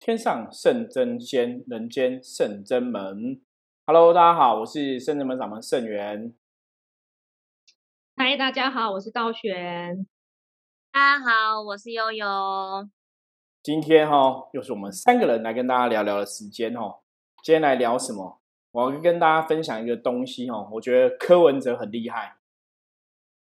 天上圣真仙，人间圣真门。Hello，大家好，我是圣真门掌门圣元。嗨，大家好，我是道玄。大家好，我是悠悠。今天哈，又是我们三个人来跟大家聊聊的时间哦。今天来聊什么？我要跟大家分享一个东西哦。我觉得柯文哲很厉害。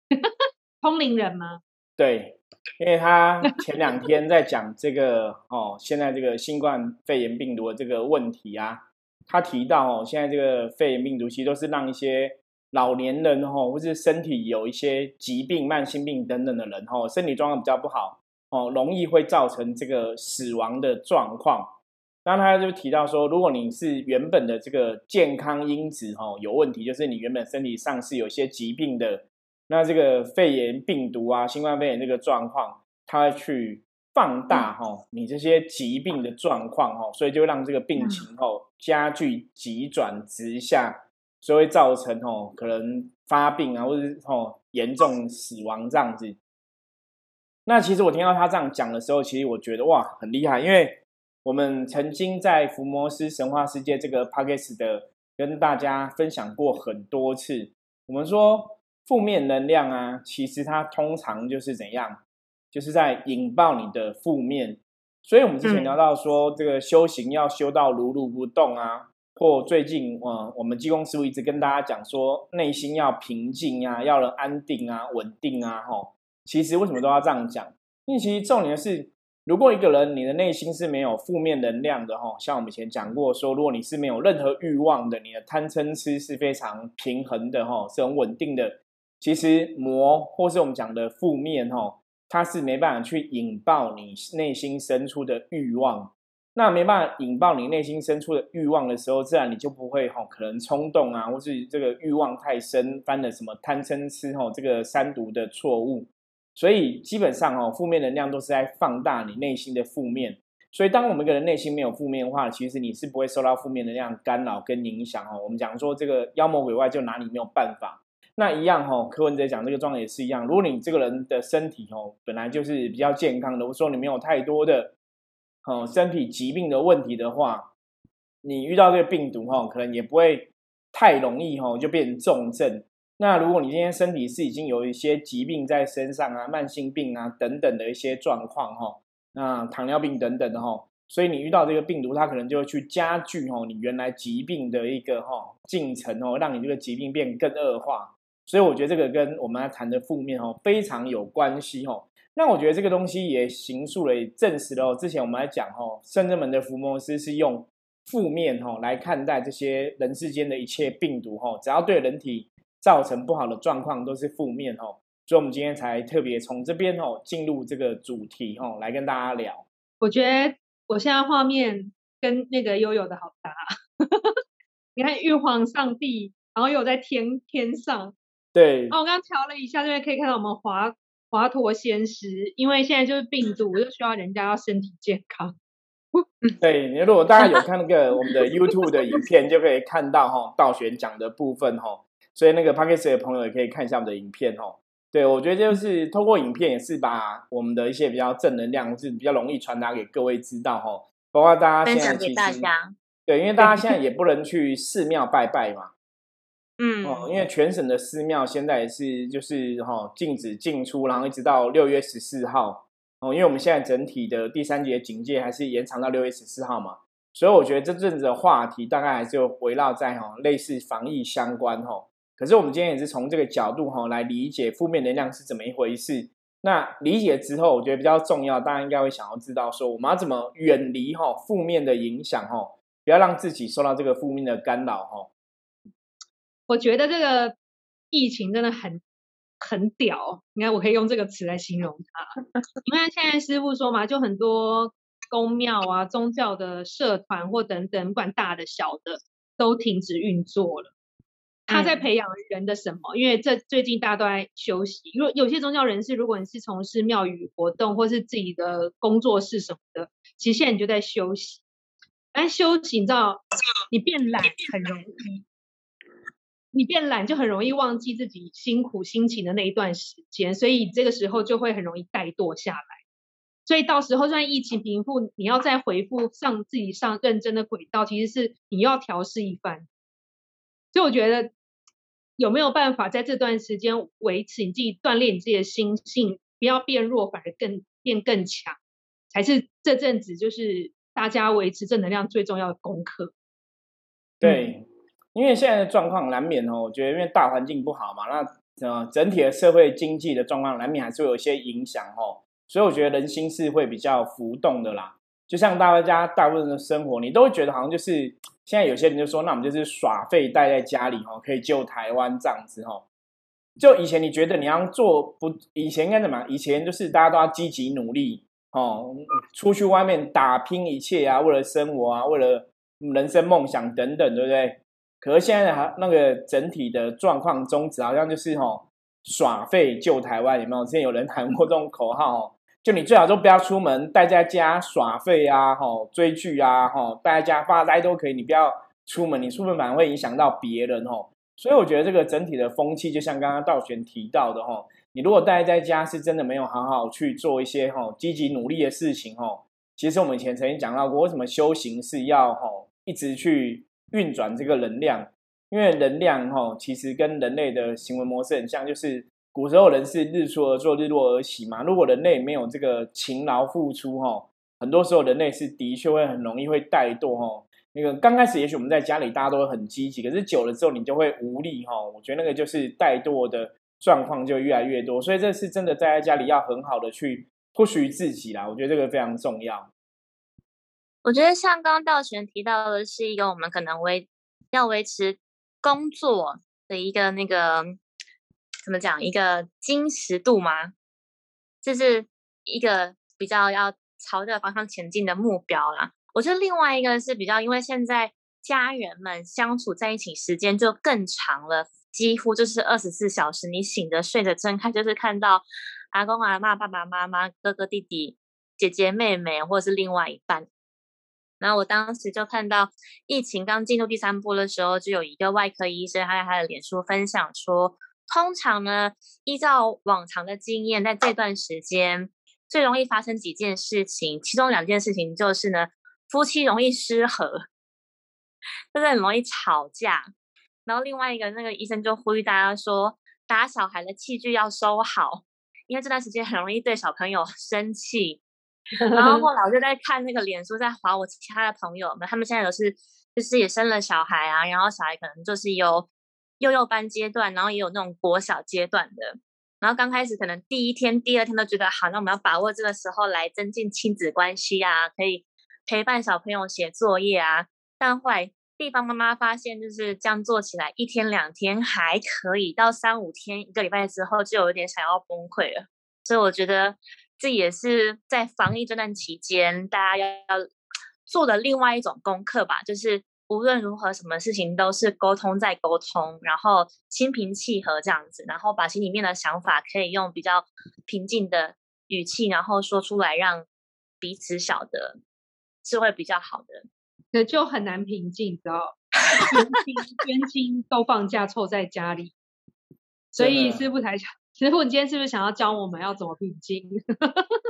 通灵人吗？对，因为他前两天在讲这个哦，现在这个新冠肺炎病毒的这个问题啊，他提到哦，现在这个肺炎病毒其实都是让一些老年人哦，或是身体有一些疾病、慢性病等等的人哦，身体状况比较不好哦，容易会造成这个死亡的状况。那他就提到说，如果你是原本的这个健康因子哦有问题，就是你原本身体上是有些疾病的。那这个肺炎病毒啊，新冠肺炎这个状况，它去放大哈你这些疾病的状况哈，所以就让这个病情哦加剧急转直下，所以会造成哦可能发病啊，或者是哦严重死亡这样子。那其实我听到他这样讲的时候，其实我觉得哇很厉害，因为我们曾经在福摩斯神话世界这个 p a c k a g e 的跟大家分享过很多次，我们说。负面能量啊，其实它通常就是怎样，就是在引爆你的负面。所以，我们之前聊到说，这个修行要修到如如不动啊，或最近，嗯，我们济公师傅一直跟大家讲说，内心要平静啊，要能安定啊，稳定啊，吼。其实为什么都要这样讲？因为其实重点是，如果一个人你的内心是没有负面能量的，吼，像我们以前讲过说，如果你是没有任何欲望的，你的贪嗔痴是非常平衡的，吼，是很稳定的。其实魔或是我们讲的负面哈，它是没办法去引爆你内心深处的欲望。那没办法引爆你内心深处的欲望的时候，自然你就不会哈，可能冲动啊，或是这个欲望太深，犯了什么贪嗔痴哈这个三毒的错误。所以基本上哦，负面能量都是在放大你内心的负面。所以当我们一个人内心没有负面的话，其实你是不会受到负面能量干扰跟影响哦。我们讲说这个妖魔鬼怪就拿你没有办法。那一样哈，柯文哲讲这个状态也是一样。如果你这个人的身体哦本来就是比较健康的，或者说你没有太多的哦身体疾病的问题的话，你遇到这个病毒哈，可能也不会太容易哈就变成重症。那如果你今天身体是已经有一些疾病在身上啊，慢性病啊等等的一些状况哈，那糖尿病等等的哈，所以你遇到这个病毒，它可能就会去加剧哦你原来疾病的一个哈进程哦，让你这个疾病变更恶化。所以我觉得这个跟我们来谈的负面哦非常有关系哦。那我觉得这个东西也形塑了，也证实了哦之前我们来讲哦，圣人门的伏魔师是用负面哦来看待这些人世间的一切病毒哦，只要对人体造成不好的状况都是负面哦。所以我们今天才特别从这边哦进入这个主题哦来跟大家聊。我觉得我现在画面跟那个悠悠的好搭，你看玉皇上帝，然后又在天天上。对，哦，我刚刚调了一下，这边可以看到我们华华佗先师，因为现在就是病毒，就需要人家要身体健康。对，你如果大家有看那个我们的 YouTube 的影片，就可以看到哈道玄讲的部分哈，所以那个 p a k i s 的朋友也可以看一下我们的影片哦。对，我觉得就是通过影片也是把我们的一些比较正能量是比较容易传达给各位知道哈，包括大家现在其实对，因为大家现在也不能去寺庙拜拜嘛。嗯哦，因为全省的寺庙现在也是就是哈禁止进出，然后一直到六月十四号哦，因为我们现在整体的第三节警戒还是延长到六月十四号嘛，所以我觉得这阵子的话题大概还是围绕在哈类似防疫相关哈。可是我们今天也是从这个角度哈来理解负面能量是怎么一回事。那理解之后，我觉得比较重要，大家应该会想要知道说我们要怎么远离哈负面的影响哈，不要让自己受到这个负面的干扰哈。我觉得这个疫情真的很很屌，应该我可以用这个词来形容它。你看现在师傅说嘛，就很多公庙啊、宗教的社团或等等，不管大的小的，都停止运作了。他在培养人的什么？因为这最近大家都在休息。如果有些宗教人士，如果你是从事庙宇活动或是自己的工作室什么的，其实现在你就在休息。但休息，你知道，你变懒很容易。你变懒就很容易忘记自己辛苦辛勤的那一段时间，所以这个时候就会很容易怠惰下来。所以到时候就算疫情平复，你要再回复上自己上认真的轨道，其实是你要调试一番。所以我觉得有没有办法在这段时间维持你自己锻炼你自己的心性，不要变弱，反而更变更强，才是这阵子就是大家维持正能量最重要的功课。对，因为现在的状况难免哦，我觉得因为大环境不好嘛，那呃整体的社会经济的状况难免还是会有一些影响哦。所以我觉得人心是会比较浮动的啦，就像大家大部分的生活，你都会觉得好像就是现在有些人就说，那我们就是耍废待在家里哦，可以救台湾这样子哦。就以前你觉得你要做不，以前应该怎么？以前就是大家都要积极努力哦，出去外面打拼一切啊，为了生活啊，为了人生梦想等等，对不对？可是现在还那个整体的状况宗旨好像就是哦，耍废救台湾，有没有？之前有人喊过这种口号哦。就你最好都不要出门，待在家耍废啊，吼追剧啊，吼待在家发呆都可以。你不要出门，你出门反而会影响到别人，吼。所以我觉得这个整体的风气，就像刚刚道玄提到的，吼，你如果待在家，是真的没有好好去做一些吼积极努力的事情，吼。其实我们以前曾经讲到过，为什么修行是要吼一直去运转这个能量？因为能量吼其实跟人类的行为模式很像，就是。古时候人是日出而作，日落而息嘛。如果人类没有这个勤劳付出，哈，很多时候人类是的确会很容易会怠惰，哈。那个刚开始也许我们在家里大家都会很积极，可是久了之后你就会无力，哈。我觉得那个就是怠惰的状况就越来越多，所以这是真的待在家里要很好的去 push 自己啦。我觉得这个非常重要。我觉得像刚刚道玄提到的是一个我们可能维要维持工作的一个那个。怎么讲？一个精实度吗？这是一个比较要朝着方向前进的目标啦。我觉得另外一个是比较，因为现在家人们相处在一起时间就更长了，几乎就是二十四小时，你醒着、睡着、睁开，就是看到阿公阿妈、爸爸妈妈、哥哥弟弟、姐姐妹妹，或者是另外一半。然后我当时就看到疫情刚进入第三波的时候，就有一个外科医生，他在他的脸书分享说。通常呢，依照往常的经验，在这段时间最容易发生几件事情，其中两件事情就是呢，夫妻容易失和，就是很容易吵架。然后另外一个，那个医生就呼吁大家说，打小孩的器具要收好，因为这段时间很容易对小朋友生气。然后后 来我就在看那个脸书，在划我其他的朋友们，他们现在都是就是也生了小孩啊，然后小孩可能就是有。幼幼班阶段，然后也有那种国小阶段的，然后刚开始可能第一天、第二天都觉得好，那我们要把握这个时候来增进亲子关系啊，可以陪伴小朋友写作业啊。但后来地方妈妈发现，就是这样做起来，一天两天还可以，到三五天、一个礼拜之后，就有点想要崩溃了。所以我觉得这也是在防疫这段期间，大家要要做的另外一种功课吧，就是。无论如何，什么事情都是沟通再沟通，然后心平气和这样子，然后把心里面的想法可以用比较平静的语气，然后说出来，让彼此晓得，是会比较好的。那就很难平静，知道？冤亲 冤亲都放假凑在家里，所以师傅才想，师傅，你今天是不是想要教我们要怎么平静？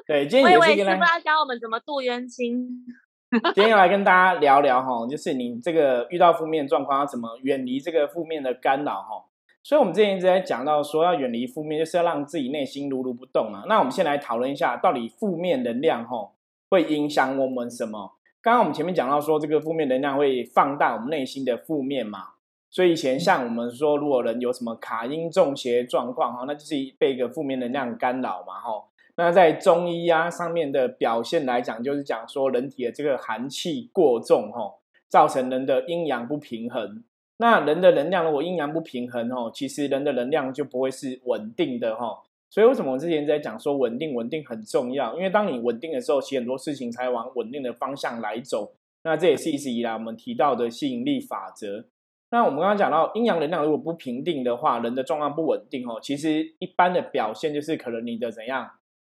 对，今天也是师傅要教我们怎么度冤亲。今天要来跟大家聊聊哈，就是你这个遇到负面状况要怎么远离这个负面的干扰哈。所以，我们之前一直在讲到说，要远离负面，就是要让自己内心如如不动嘛。那我们先来讨论一下，到底负面能量哈会影响我们什么？刚刚我们前面讲到说，这个负面能量会放大我们内心的负面嘛。所以以前像我们说，如果人有什么卡因中邪状况哈，那就是被一个负面能量干扰嘛哈。那在中医啊上面的表现来讲，就是讲说人体的这个寒气过重，哈，造成人的阴阳不平衡。那人的能量如果阴阳不平衡，哦，其实人的能量就不会是稳定的，哈。所以为什么我之前在讲说稳定，稳定很重要？因为当你稳定的时候，其实很多事情才往稳定的方向来走。那这也是一直以来我们提到的吸引力法则。那我们刚刚讲到阴阳能量如果不平定的话，人的状况不稳定，哦，其实一般的表现就是可能你的怎样？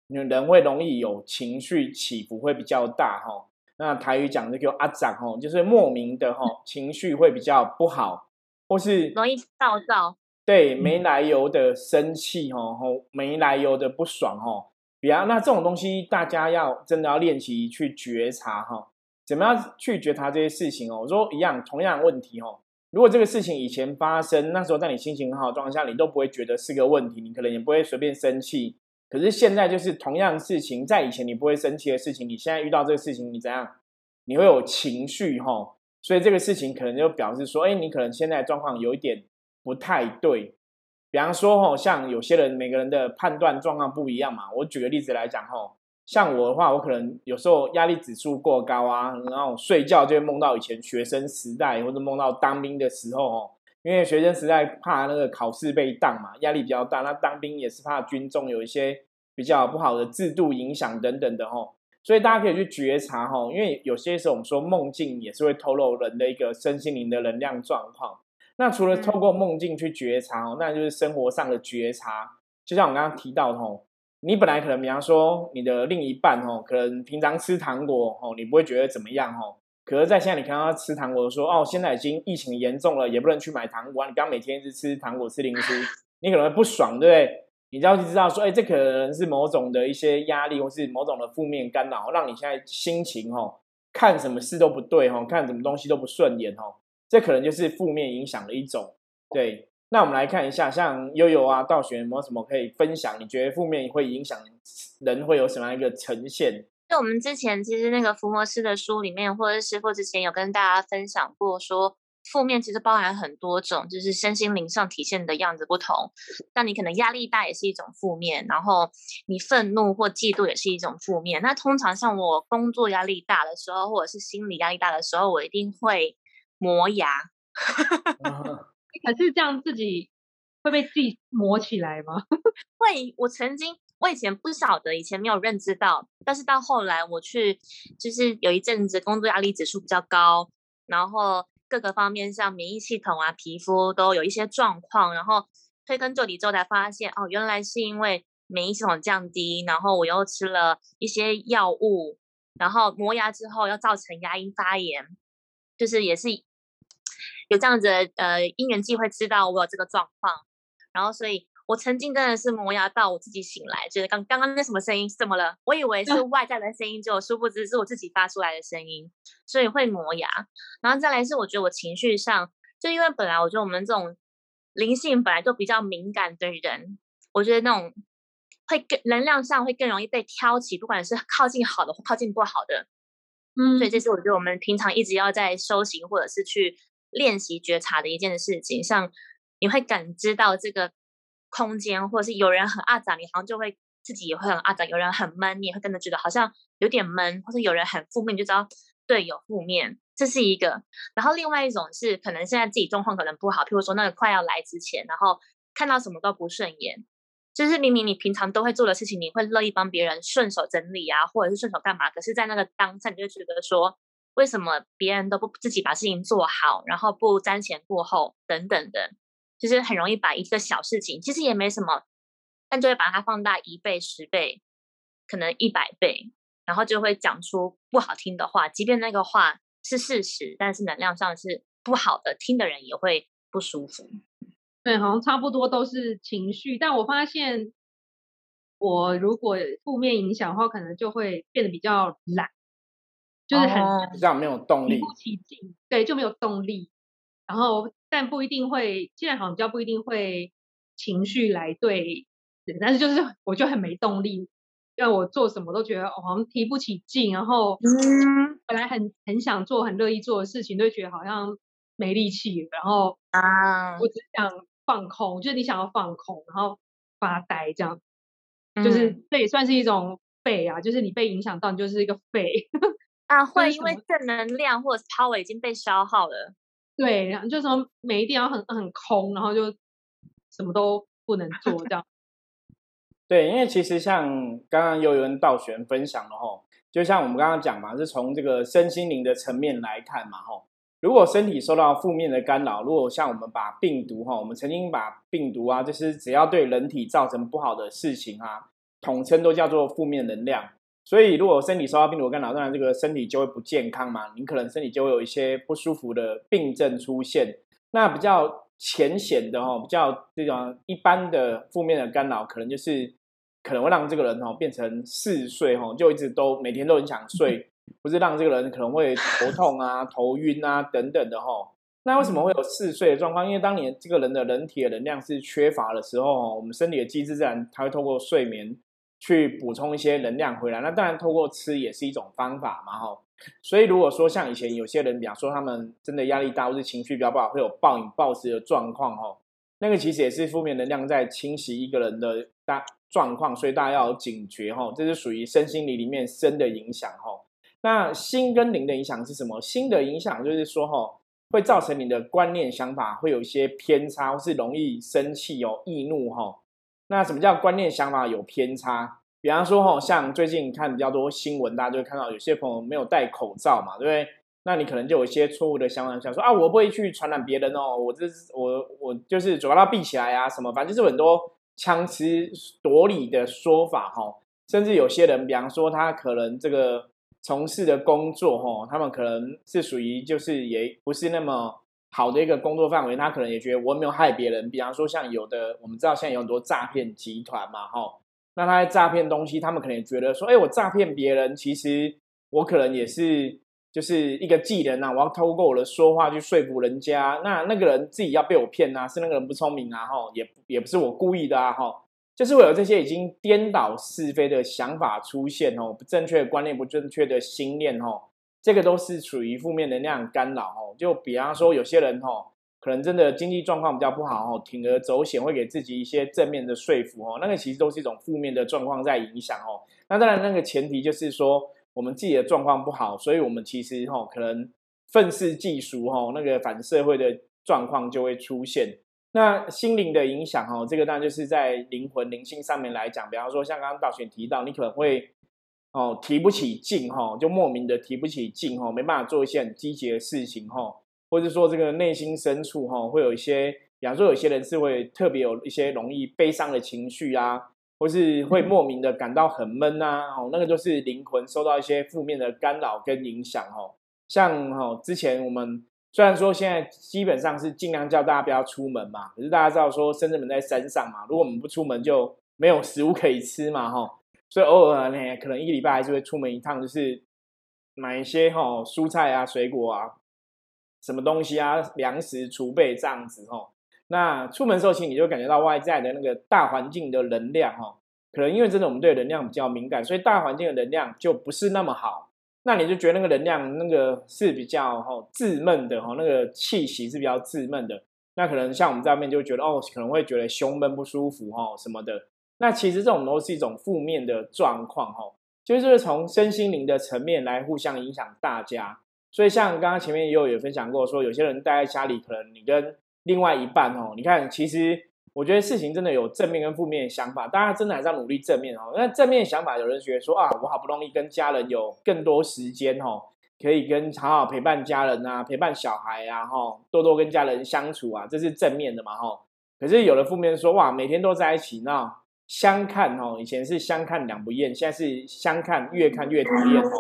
人会容易有情绪起伏，会比较大哈。那台语讲的叫阿长哦，就是莫名的哈，情绪会比较不好，或是容易暴躁。对，没来由的生气哈，没来由的不爽哈。比方那这种东西，大家要真的要练习去觉察哈，怎么样去觉察这些事情哦？我说一样，同样问题哦。如果这个事情以前发生，那时候在你心情很好的状况下，你都不会觉得是个问题，你可能也不会随便生气。可是现在就是同样事情，在以前你不会生气的事情，你现在遇到这个事情，你怎样？你会有情绪哈，所以这个事情可能就表示说，哎，你可能现在状况有一点不太对。比方说哈，像有些人每个人的判断状况不一样嘛。我举个例子来讲哈。像我的话，我可能有时候压力指数过高啊，然后睡觉就会梦到以前学生时代，或者梦到当兵的时候哦。因为学生时代怕那个考试被当嘛，压力比较大。那当兵也是怕军中有一些比较不好的制度影响等等的吼。所以大家可以去觉察吼，因为有些时候我们说梦境也是会透露人的一个身心灵的能量状况。那除了透过梦境去觉察哦，那就是生活上的觉察。就像我刚刚提到的吼。你本来可能，比方说你的另一半哦，可能平常吃糖果哦，你不会觉得怎么样哦。可是，在现在你看到他吃糖果，说哦，现在已经疫情严重了，也不能去买糖果。你刚每天一直吃糖果、吃零食，你可能会不爽，对不对？你就要去知道说，哎，这可能是某种的一些压力，或是某种的负面干扰，让你现在心情哦，看什么事都不对哦，看什么东西都不顺眼哦。这可能就是负面影响的一种，对。那我们来看一下，像悠悠啊、道玄有没有什么可以分享？你觉得负面会影响人会有什么样一个呈现？就我们之前其实那个伏魔师的书里面，或者师傅之前有跟大家分享过，说负面其实包含很多种，就是身心灵上体现的样子不同。那你可能压力大也是一种负面，然后你愤怒或嫉妒也是一种负面。那通常像我工作压力大的时候，或者是心理压力大的时候，我一定会磨牙。可是这样自己会被自己磨起来吗？会，我曾经我以前不晓得，以前没有认知到，但是到后来我去，就是有一阵子工作压力指数比较高，然后各个方面像免疫系统啊、皮肤都有一些状况，然后推根究底之后才发现，哦，原来是因为免疫系统降低，然后我又吃了一些药物，然后磨牙之后又造成牙龈发炎，就是也是。有这样子呃因缘际会知道我有这个状况，然后所以我曾经真的是磨牙到我自己醒来，觉得刚刚刚那什么声音怎么了？我以为是 外在的声音，就殊不知是我自己发出来的声音，所以会磨牙。然后再来是我觉得我情绪上，就因为本来我觉得我们这种灵性本来就比较敏感的人，我觉得那种会更能量上会更容易被挑起，不管是靠近好的或靠近不好的，嗯，所以这是我觉得我们平常一直要在修行或者是去。练习觉察的一件事情，像你会感知到这个空间，或者是有人很阿杂，你好像就会自己也会很阿杂；有人很闷，你也会跟着觉得好像有点闷，或者有人很负面，你就知道对有负面，这是一个。然后另外一种是，可能现在自己状况可能不好，譬如说那个快要来之前，然后看到什么都不顺眼，就是明明你平常都会做的事情，你会乐意帮别人顺手整理啊，或者是顺手干嘛，可是在那个当下，你就觉得说。为什么别人都不自己把事情做好，然后不瞻前顾后等等的，就是很容易把一个小事情，其实也没什么，但就会把它放大一倍、十倍，可能一百倍，然后就会讲出不好听的话，即便那个话是事实，但是能量上是不好的，听的人也会不舒服。对，好像差不多都是情绪，但我发现我如果负面影响的话，可能就会变得比较懒。就是很这样没有动力，提不起劲，对，就没有动力。然后，但不一定会，现在好像比较不一定会情绪来对，但是就是我就很没动力，让我做什么都觉得好像提不起劲，然后本来很很想做、很乐意做的事情，都觉得好像没力气。然后啊，我只想放空，就是你想要放空，然后发呆这样，就是这也算是一种废啊，就是你被影响到，你就是一个废。啊，会因为正能量或者是 power 已经被消耗了，对，然后就说每一点要很很空，然后就什么都不能做这样。对，因为其实像刚刚有人道玄分享了吼，就像我们刚刚讲嘛，是从这个身心灵的层面来看嘛吼。如果身体受到负面的干扰，如果像我们把病毒哈，我们曾经把病毒啊，就是只要对人体造成不好的事情啊，统称都叫做负面能量。所以，如果身体受到病毒干扰，当然这个身体就会不健康嘛。你可能身体就会有一些不舒服的病症出现。那比较浅显的哈，比较这种一般的负面的干扰，可能就是可能会让这个人哦变成嗜睡哦，就一直都每天都很想睡，不是让这个人可能会头痛啊、头晕啊等等的哈。那为什么会有嗜睡的状况？因为当你这个人的人体的能量是缺乏的时候，我们身体的机制自然它会透过睡眠去补充一些能量回来。那当然透过吃也是一种方法嘛哈。所以如果说像以前有些人，比方说他们真的压力大或是情绪比较不好，会有暴饮暴食的状况哈。那个其实也是负面能量在侵袭一个人的大状况，所以大家要警觉哈。这是属于身心灵里面身的影响哈。那心跟灵的影响是什么？心的影响就是说哈。会造成你的观念想法会有一些偏差，或是容易生气哦、易怒哈。那什么叫观念想法有偏差？比方说哈，像最近看比较多新闻，大家就会看到有些朋友没有戴口罩嘛，对不对？那你可能就有一些错误的想法，想说啊，我不会去传染别人哦，我这我我就是嘴巴要闭起来啊，什么，反正就是很多强词夺理的说法哈。甚至有些人，比方说他可能这个。从事的工作，哈，他们可能是属于就是也不是那么好的一个工作范围，他可能也觉得我没有害别人。比方说，像有的我们知道现在有很多诈骗集团嘛，哈，那他在诈骗东西，他们可能也觉得说，哎，我诈骗别人，其实我可能也是就是一个技能啊，我要透过我的说话去说服人家，那那个人自己要被我骗啊，是那个人不聪明啊，哈，也也不是我故意的啊，哈。就是会有这些已经颠倒是非的想法出现哦，不正确的观念、不正确的心念哦，这个都是属于负面能量干扰哦。就比方说，有些人哦，可能真的经济状况比较不好哦，铤而走险会给自己一些正面的说服哦，那个其实都是一种负面的状况在影响哦。那当然，那个前提就是说，我们自己的状况不好，所以我们其实哦，可能愤世嫉俗哦，那个反社会的状况就会出现。那心灵的影响哦，这个当然就是在灵魂灵性上面来讲，比方说像刚刚道玄提到，你可能会哦提不起劲哈，就莫名的提不起劲哈，没办法做一些很积极的事情哈，或者说这个内心深处哈，会有一些，比方说有些人是会特别有一些容易悲伤的情绪啊，或是会莫名的感到很闷啊，哦，那个就是灵魂受到一些负面的干扰跟影响哈，像哈之前我们。虽然说现在基本上是尽量叫大家不要出门嘛，可是大家知道说深圳门在山上嘛，如果我们不出门就没有食物可以吃嘛，哈，所以偶尔呢，可能一个礼拜还是会出门一趟，就是买一些哈蔬菜啊、水果啊、什么东西啊、粮食储备这样子哈。那出门时候，其实你就感觉到外在的那个大环境的能量哈，可能因为真的我们对能量比较敏感，所以大环境的能量就不是那么好。那你就觉得那个能量那个是比较哈自闷的哈，那个气息是比较自闷的。那可能像我们在外面就觉得哦，可能会觉得胸闷不舒服哈什么的。那其实这种都是一种负面的状况哈，就是从身心灵的层面来互相影响大家。所以像刚刚前面也有也分享过，说有些人待在家里，可能你跟另外一半哦，你看其实。我觉得事情真的有正面跟负面的想法，大家真的还是要努力正面哦。那正面想法，有人觉得说啊，我好不容易跟家人有更多时间哦，可以跟好好陪伴家人啊，陪伴小孩啊，哈，多多跟家人相处啊，这是正面的嘛，哈。可是有的负面说哇，每天都在一起，那相看哦，以前是相看两不厌，现在是相看越看越讨厌哦，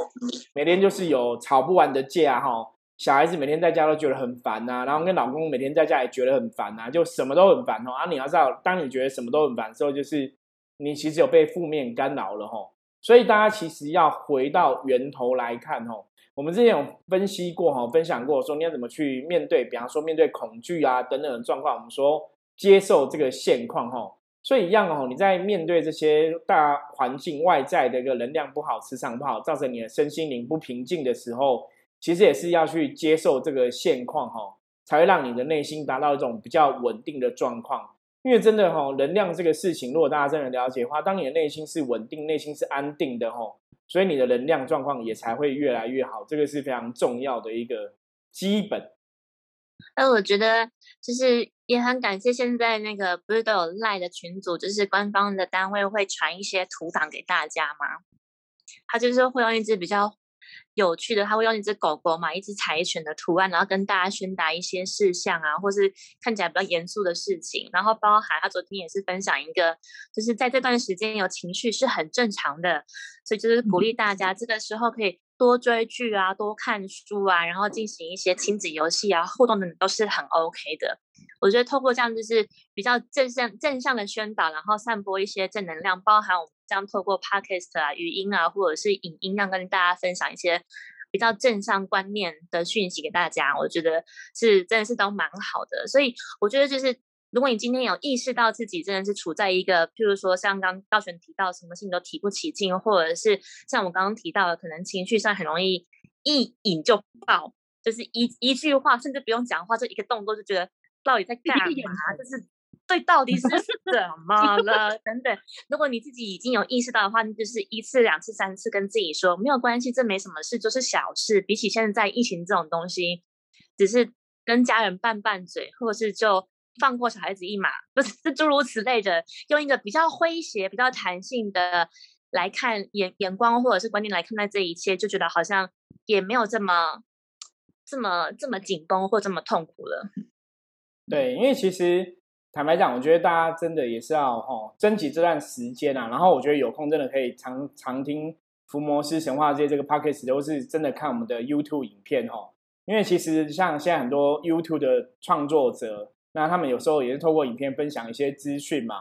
每天就是有吵不完的架哈。小孩子每天在家都觉得很烦呐，然后跟老公每天在家也觉得很烦呐，就什么都很烦哦。啊，你要知道，当你觉得什么都很烦的时候，就是你其实有被负面干扰了吼。所以大家其实要回到源头来看吼。我们之前有分析过哈，分享过说你要怎么去面对，比方说面对恐惧啊等等的状况，我们说接受这个现况哈。所以一样哦，你在面对这些大环境外在的一个能量不好、磁场不好，造成你的身心灵不平静的时候。其实也是要去接受这个现况哈，才会让你的内心达到一种比较稳定的状况。因为真的哈，能量这个事情，如果大家真的了解的话，当你的内心是稳定、内心是安定的哈，所以你的能量状况也才会越来越好。这个是非常重要的一个基本。那我觉得就是也很感谢现在那个不是都有赖的群组，就是官方的单位会传一些图档给大家吗？他就是会用一只比较。有趣的，他会用一只狗狗嘛，一只柴犬的图案，然后跟大家宣达一些事项啊，或是看起来比较严肃的事情。然后包含他昨天也是分享一个，就是在这段时间有情绪是很正常的，所以就是鼓励大家这个时候可以多追剧啊，多看书啊，然后进行一些亲子游戏啊，互动的都是很 OK 的。我觉得透过这样就是比较正向正向的宣导，然后散播一些正能量，包含我们这样透过 podcast 啊、语音啊，或者是影音，让跟大家分享一些比较正向观念的讯息给大家。我觉得是真的是都蛮好的，所以我觉得就是。如果你今天有意识到自己真的是处在一个，譬如说像刚道玄提到什么事情都提不起劲，或者是像我刚刚提到的，可能情绪上很容易一引就爆，就是一一句话甚至不用讲话，就一个动作就觉得到底在干嘛？就是对，到底是 怎么了？等等。如果你自己已经有意识到的话，那就是一次、两次、三次跟自己说没有关系，这没什么事，就是小事。比起现在疫情这种东西，只是跟家人拌拌嘴，或者是就。放过小孩子一马，不是诸如此类的，用一个比较诙谐、比较弹性的来看眼眼光或者是观念来看待这一切，就觉得好像也没有这么这么这么紧绷或这么痛苦了。对，因为其实坦白讲，我觉得大家真的也是要哦，珍惜这段时间啊。然后我觉得有空真的可以常常听福摩斯神话这些这个 pockets，都是真的看我们的 YouTube 影片哦。因为其实像现在很多 YouTube 的创作者。那他们有时候也是透过影片分享一些资讯嘛。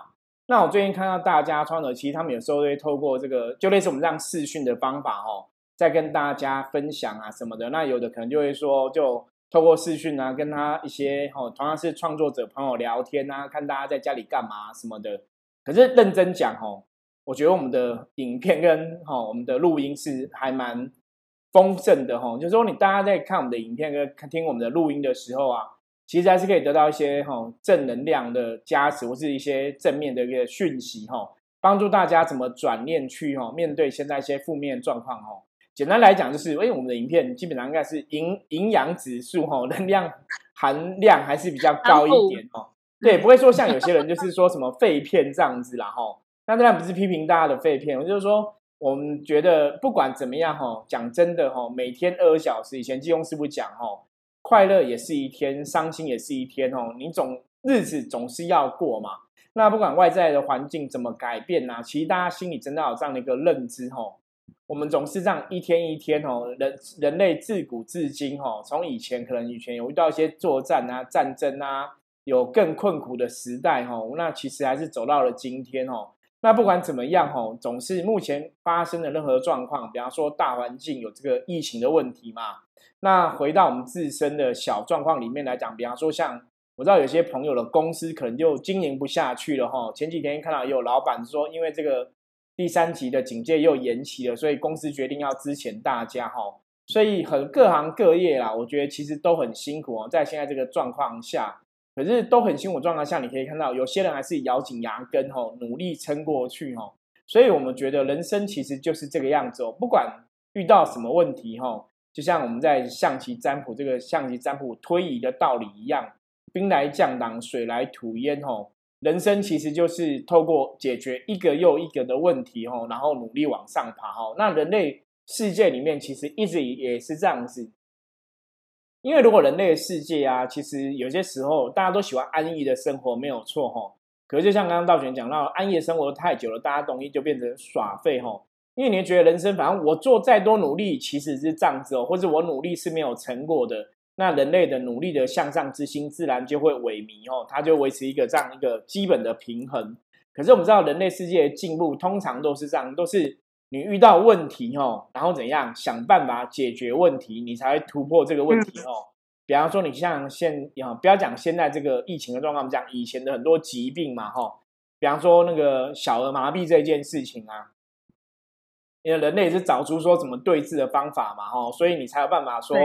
那我最近看到大家创者，其实他们有时候会透过这个，就类似我们这样视讯的方法哦，在跟大家分享啊什么的。那有的可能就会说，就透过视讯啊，跟他一些哦，同样是创作者朋友聊天啊，看大家在家里干嘛什么的。可是认真讲哦，我觉得我们的影片跟哦我们的录音是还蛮丰盛的哦。就是说，你大家在看我们的影片跟听我们的录音的时候啊。其实还是可以得到一些哈正能量的加持，或是一些正面的一个讯息哈，帮助大家怎么转念去哈面对现在一些负面状况哈。简单来讲就是，因为我们的影片基本上应该是营营养指数哈，能量含量还是比较高一点哦。对，不会说像有些人就是说什么废片这样子啦哈。那当然不是批评大家的废片，我就是说我们觉得不管怎么样哈，讲真的哈，每天二小时，以前金庸师傅讲哈。快乐也是一天，伤心也是一天哦。你总日子总是要过嘛。那不管外在的环境怎么改变呐，其实大家心里真的有这样的一个认知哦。我们总是这样一天一天哦，人人类自古至今哦，从以前可能以前有遇到一些作战啊、战争啊，有更困苦的时代哦。那其实还是走到了今天哦。那不管怎么样哦，总是目前发生的任何状况，比方说大环境有这个疫情的问题嘛。那回到我们自身的小状况里面来讲，比方说像我知道有些朋友的公司可能就经营不下去了哈。前几天看到有老板说，因为这个第三级的警戒又延期了，所以公司决定要支遣大家哈。所以很各行各业啦，我觉得其实都很辛苦哦，在现在这个状况下，可是都很辛苦状况下，你可以看到有些人还是咬紧牙根吼，努力撑过去吼。所以我们觉得人生其实就是这个样子哦，不管遇到什么问题吼。就像我们在象棋占卜这个象棋占卜推移的道理一样，兵来将挡，水来土掩。吼，人生其实就是透过解决一个又一个的问题，吼，然后努力往上爬。吼，那人类世界里面其实一直也是这样子。因为如果人类的世界啊，其实有些时候大家都喜欢安逸的生活，没有错。吼，可是就像刚刚道玄讲到，安逸的生活太久了，大家东西就变成耍废。吼。因为你觉得人生，反正我做再多努力，其实是这样子哦，或者我努力是没有成果的，那人类的努力的向上之心自然就会萎靡哦，它就维持一个这样一个基本的平衡。可是我们知道，人类世界的进步通常都是这样，都是你遇到问题哦，然后怎样想办法解决问题，你才会突破这个问题哦。比方说，你像现啊，不要讲现在这个疫情的状况，我们讲以前的很多疾病嘛，哈，比方说那个小儿麻痹这件事情啊。因为人类是找出说怎么对峙的方法嘛，吼，所以你才有办法说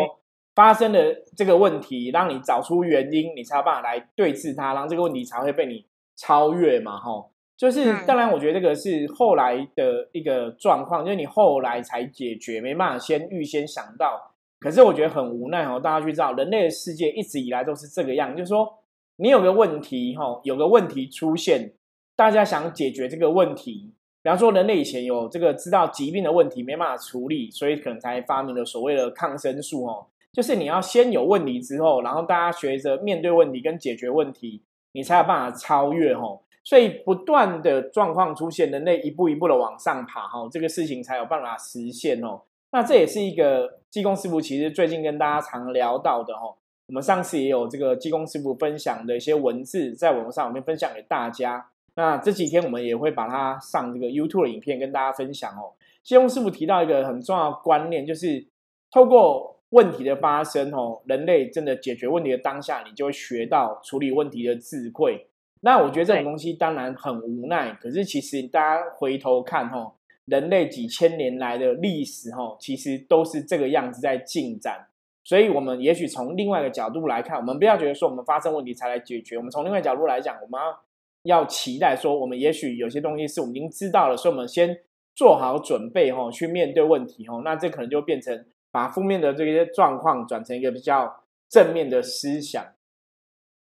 发生的这个问题，让你找出原因，你才有办法来对峙它，然后这个问题才会被你超越嘛，吼。就是当然，我觉得这个是后来的一个状况，就是你后来才解决，没办法先预先想到。可是我觉得很无奈哦，大家去知道，人类的世界一直以来都是这个样，就是说你有个问题，吼，有个问题出现，大家想解决这个问题。比方说，人类以前有这个知道疾病的问题没办法处理，所以可能才发明了所谓的抗生素哦。就是你要先有问题之后，然后大家学着面对问题跟解决问题，你才有办法超越哦。所以不断的状况出现，人类一步一步的往上爬哈，这个事情才有办法实现哦。那这也是一个济公师傅其实最近跟大家常聊到的哦。我们上次也有这个技工师傅分享的一些文字，在网络上面分享给大家。那这几天我们也会把它上这个 YouTube 的影片跟大家分享哦。谢翁师傅提到一个很重要的观念，就是透过问题的发生哦，人类真的解决问题的当下，你就会学到处理问题的智慧。那我觉得这种东西当然很无奈，可是其实大家回头看哦，人类几千年来的历史哦，其实都是这个样子在进展。所以，我们也许从另外一个角度来看，我们不要觉得说我们发生问题才来解决。我们从另外角度来讲，我们要要期待说，我们也许有些东西是我们已经知道了，所以我们先做好准备哈，去面对问题哈。那这可能就变成把负面的这些状况转成一个比较正面的思想。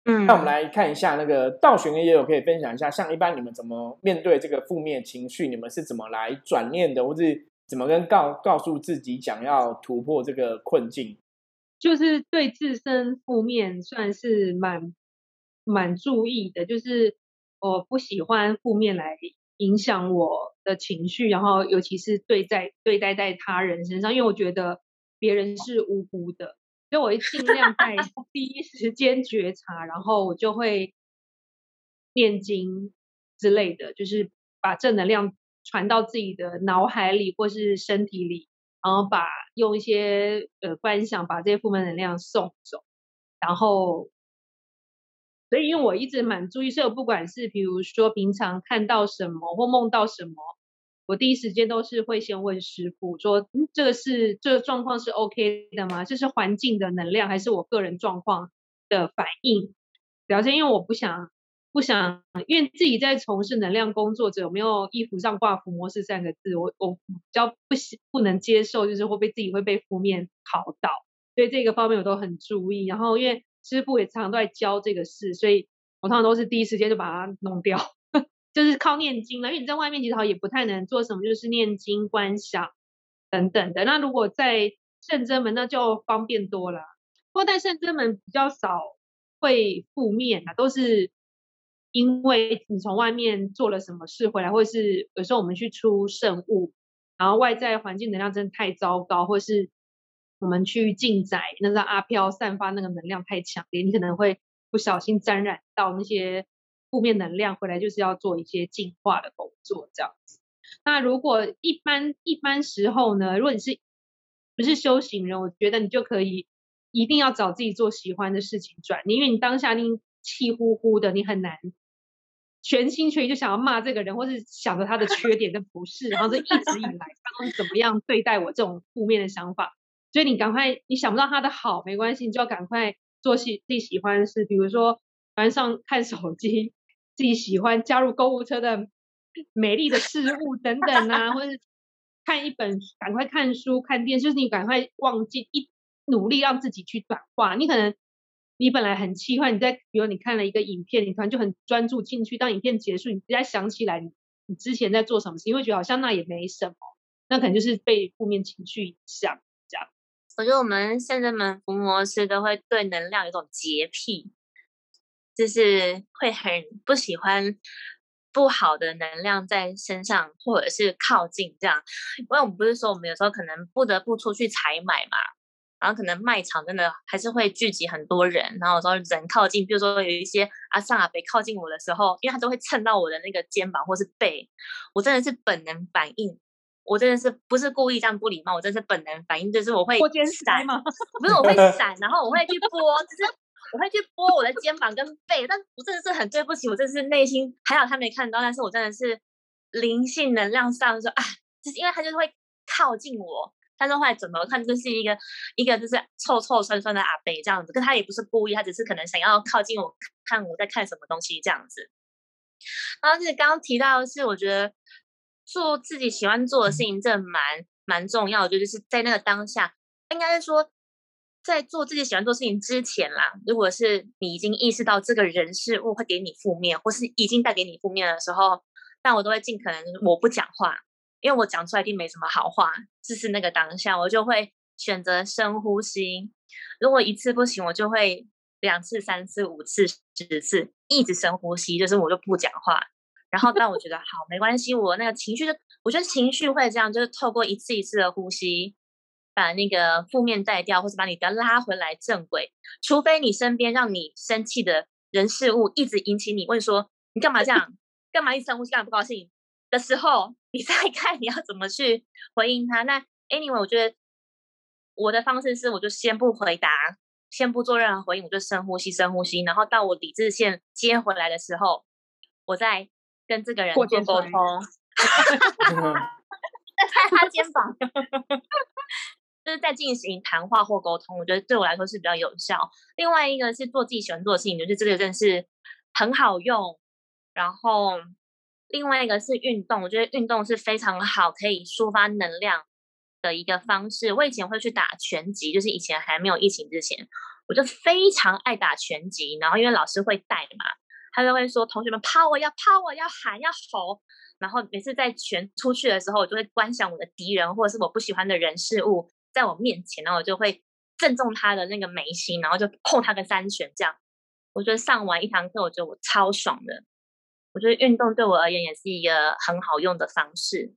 嗯，那我们来看一下那个道玄也有可以分享一下，像一般你们怎么面对这个负面情绪，你们是怎么来转念的，或是怎么跟告告诉自己讲要突破这个困境？就是对自身负面算是蛮蛮注意的，就是我不喜欢负面来影响我的情绪，然后尤其是对在对待在他人身上，因为我觉得别人是无辜的。所以我会尽量在 第一时间觉察，然后我就会念经之类的，就是把正能量传到自己的脑海里或是身体里，然后把用一些呃观想把这些负面能量送走。然后，所以因为我一直蛮注意，所以不管是比如说平常看到什么或梦到什么。我第一时间都是会先问师傅说，嗯，这个是这个状况是 OK 的吗？这是环境的能量还是我个人状况的反应？表现，因为我不想不想，因为自己在从事能量工作者，有没有衣服上挂伏魔式三个字？我我比较不喜不能接受，就是会被自己会被负面考到，所以这个方面我都很注意。然后因为师傅也常常都在教这个事，所以我通常都是第一时间就把它弄掉。就是靠念经了，因为你在外面其实也不太能做什么，就是念经观想等等的。那如果在圣真门，那就方便多了。不过在圣真门比较少会负面啊，都是因为你从外面做了什么事回来，或者是有时候我们去出圣物，然后外在环境能量真的太糟糕，或是我们去进宅，那个阿飘散发那个能量太强烈，你可能会不小心沾染到那些。负面能量回来就是要做一些净化的工作，这样子。那如果一般一般时候呢，如果你是不是修行人，我觉得你就可以一定要找自己做喜欢的事情转，因为你当下你气呼呼的，你很难全心全意就想要骂这个人，或是想着他的缺点跟不是，然后就一直以来他们怎么样对待我这种负面的想法，所以你赶快你想不到他的好没关系，你就要赶快做喜自己喜欢的事，比如说晚上看手机。自己喜欢加入购物车的美丽的事物等等啊，或者看一本赶快看书看电视，就是你赶快忘记一努力让自己去转化。你可能你本来很气愤，你在比如你看了一个影片，你突然就很专注进去，当影片结束，你再想起来你你之前在做什么事，你会觉得好像那也没什么，那可能就是被负面情绪影响。我觉得我们现在们伏魔师都会对能量有种洁癖。就是会很不喜欢不好的能量在身上，或者是靠近这样。因为我们不是说我们有时候可能不得不出去采买嘛，然后可能卖场真的还是会聚集很多人，然后有时候人靠近，比如说有一些阿上阿北靠近我的时候，因为他都会蹭到我的那个肩膀或是背，我真的是本能反应，我真的是不是故意这样不礼貌，我真是本能反应，就是我会闪吗？不是我会闪，然后我会去拨，只是。我会去拨我的肩膀跟背，但我真的是很对不起，我真的是内心还好他没看到，但是我真的是灵性能量上说啊，就是因为他就是会靠近我，但是后来怎么看就是一个一个就是臭臭酸酸的阿北这样子，可他也不是故意，他只是可能想要靠近我看我在看什么东西这样子。然后就是刚刚提到的是，我觉得做自己喜欢做的事情，这蛮蛮重要的，就是在那个当下，应该是说。在做自己喜欢做事情之前啦，如果是你已经意识到这个人事物会给你负面，或是已经带给你负面的时候，但我都会尽可能我不讲话，因为我讲出来一定没什么好话。就是那个当下，我就会选择深呼吸。如果一次不行，我就会两次、三次、五次、十次，一直深呼吸，就是我就不讲话。然后，但我觉得好没关系，我那个情绪就，我觉得情绪会这样，就是透过一次一次的呼吸。把那个负面带掉，或是把你的拉回来正轨。除非你身边让你生气的人事物一直引起你问说你干嘛这样，干嘛一深呼吸，干嘛不高兴的时候，你再看你要怎么去回应他。那 anyway，我觉得我的方式是，我就先不回答，先不做任何回应，我就深呼吸，深呼吸，然后到我理智线接回来的时候，我再跟这个人做沟通。在他肩膀，就是在进行谈话或沟通，我觉得对我来说是比较有效。另外一个是做自己喜欢做的事情，就是这个真的是很好用。然后另外一个是运动，我觉得运动是非常好，可以抒发能量的一个方式。我以前会去打拳击，就是以前还没有疫情之前，我就非常爱打拳击。然后因为老师会带嘛，他就会说同学们抛我要抛我要喊要吼。然后每次在拳出去的时候，我就会观想我的敌人或者是我不喜欢的人事物在我面前，然后我就会正中他的那个眉心，然后就碰他个三拳。这样，我觉得上完一堂课，我觉得我超爽的。我觉得运动对我而言也是一个很好用的方式。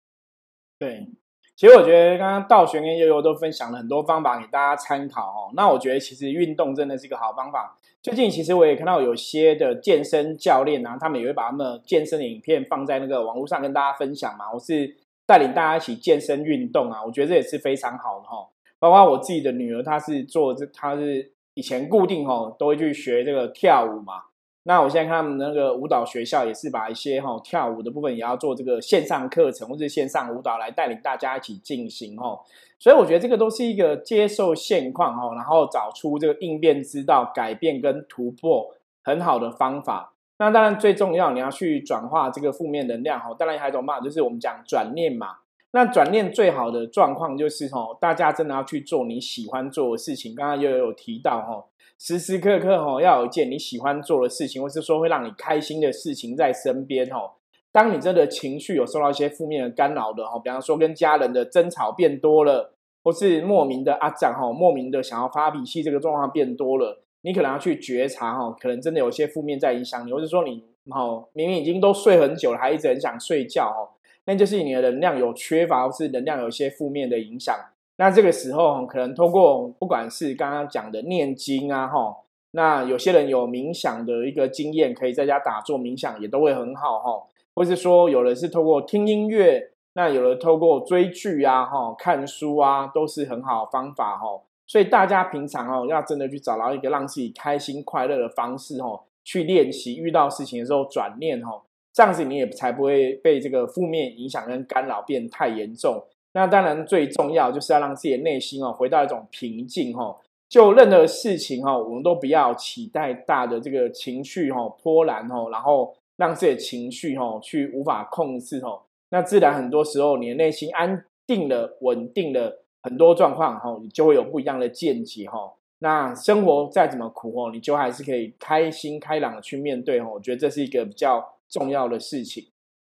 对，其实我觉得刚刚道玄跟悠悠都分享了很多方法给大家参考哦。那我觉得其实运动真的是一个好方法。最近其实我也看到有些的健身教练啊，他们也会把他们健身的影片放在那个网络上跟大家分享嘛。我是带领大家一起健身运动啊，我觉得这也是非常好的哈。包括我自己的女儿，她是做这，她是以前固定哦都会去学这个跳舞嘛。那我现在看他们那个舞蹈学校也是把一些哈跳舞的部分也要做这个线上课程或者线上舞蹈来带领大家一起进行哈。所以我觉得这个都是一个接受现况哈，然后找出这个应变之道、改变跟突破很好的方法。那当然最重要，你要去转化这个负面能量哈。当然还有一种办法，就是我们讲转念嘛。那转念最好的状况就是哈，大家真的要去做你喜欢做的事情。刚刚又有提到哈，时时刻刻哈要有一件你喜欢做的事情，或是说会让你开心的事情在身边哈。当你真的情绪有受到一些负面的干扰的哈，比方说跟家人的争吵变多了，或是莫名的阿长哈，莫名的想要发脾气，这个状况变多了，你可能要去觉察哈，可能真的有些负面在影响你，或者说你哈明明已经都睡很久了，还一直很想睡觉哈，那就是你的能量有缺乏，或是能量有一些负面的影响。那这个时候可能通过不管是刚刚讲的念经啊哈，那有些人有冥想的一个经验，可以在家打坐冥想也都会很好哈。或是说，有的是透过听音乐，那有的透过追剧啊，哈，看书啊，都是很好的方法哈。所以大家平常哦，要真的去找到一个让自己开心快乐的方式哦，去练习遇到事情的时候转念哦，这样子你也才不会被这个负面影响跟干扰变太严重。那当然最重要就是要让自己的内心哦回到一种平静哦，就任何事情哈，我们都不要期待大的这个情绪哈波澜哈，然后。让自己的情绪哈去无法控制哈，那自然很多时候你的内心安定了、稳定了，很多状况哈，你就会有不一样的见解哈。那生活再怎么苦哦，你就还是可以开心开朗的去面对哈。我觉得这是一个比较重要的事情。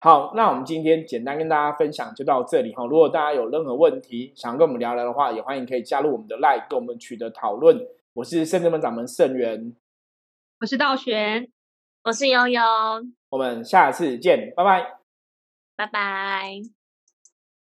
好，那我们今天简单跟大家分享就到这里哈。如果大家有任何问题想跟我们聊聊的话，也欢迎可以加入我们的 Line 跟我们取得讨论。我是圣智门掌门圣元，我是道玄。我是悠悠，我们下次见，拜拜，拜拜。